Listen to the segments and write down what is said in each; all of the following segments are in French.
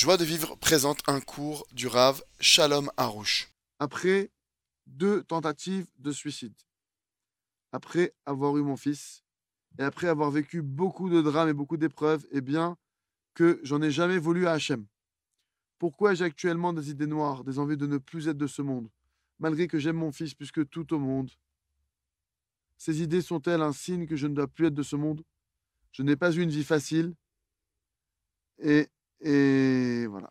Joie de vivre présente un cours du Rav Shalom Harouche. Après deux tentatives de suicide, après avoir eu mon fils, et après avoir vécu beaucoup de drames et beaucoup d'épreuves, eh bien, que j'en ai jamais voulu à Hachem. Pourquoi j'ai actuellement des idées noires, des envies de ne plus être de ce monde, malgré que j'aime mon fils plus que tout au monde? Ces idées sont-elles un signe que je ne dois plus être de ce monde? Je n'ai pas eu une vie facile. Et, et voilà.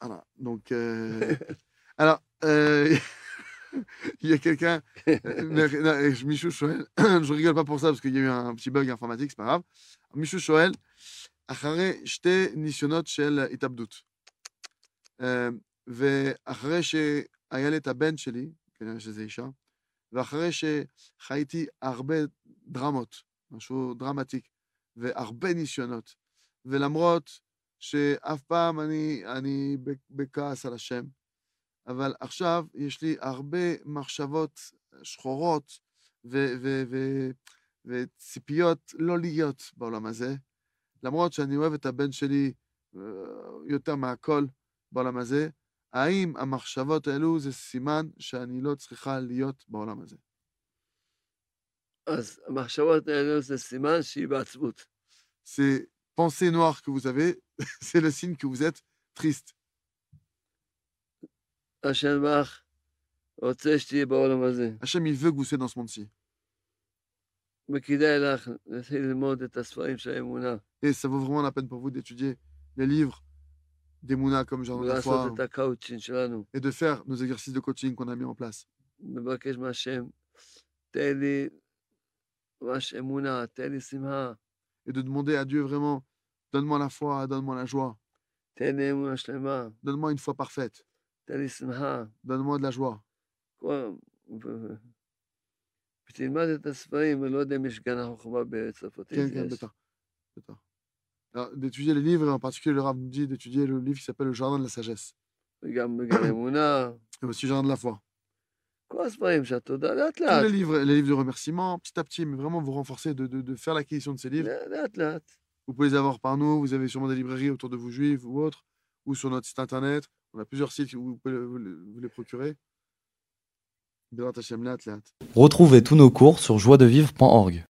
Voilà. Donc, euh, alors, euh, il y a quelqu'un, euh, Michou Shoel, je rigole pas pour ça parce qu'il y a eu un petit bug informatique, c'est pas grave. Michou Shoel, אחרי שתי ניסיונות של התאבדות. אה, ואחרי שהיה לי את הבן שלי, כנראה שזה אישה, ואחרי שחייתי הרבה דרמות, משהו דרמטי, והרבה ניסיונות, ולמרות שאף פעם אני, אני בכעס על השם, אבל עכשיו יש לי הרבה מחשבות שחורות ו- ו- ו- וציפיות לא להיות בעולם הזה, למרות שאני אוהב את הבן שלי יותר מהכל בעולם הזה, האם המחשבות האלו זה סימן שאני לא צריכה להיות בעולם הזה? אז המחשבות האלו זה סימן שהיא בעצבות. Ces pensée noire que vous avez, c'est le signe que vous êtes triste. Hachem, il veut que vous soyez dans ce monde-ci. Et ça vaut vraiment la peine pour vous d'étudier les livres des Mouna comme Jardin de et de faire nos exercices de coaching qu'on a mis en place. Et de demander à Dieu vraiment Donne-moi la foi, donne-moi la joie. Donne-moi une foi parfaite. Donne-moi de la joie. D'étudier les livres, en particulier le Rav d'étudier le livre qui s'appelle Le Jardin de la Sagesse. Et aussi le Jardin de la foi. Tous les livres, les livres de remerciement, petit à petit, mais vraiment vous renforcer, de, de faire l'acquisition de ces livres. Vous pouvez les avoir par nous. Vous avez sûrement des librairies autour de vous, juifs ou autres, ou sur notre site internet. On a plusieurs sites où vous pouvez vous les procurer. Retrouvez tous nos cours sur joiedevivre.org.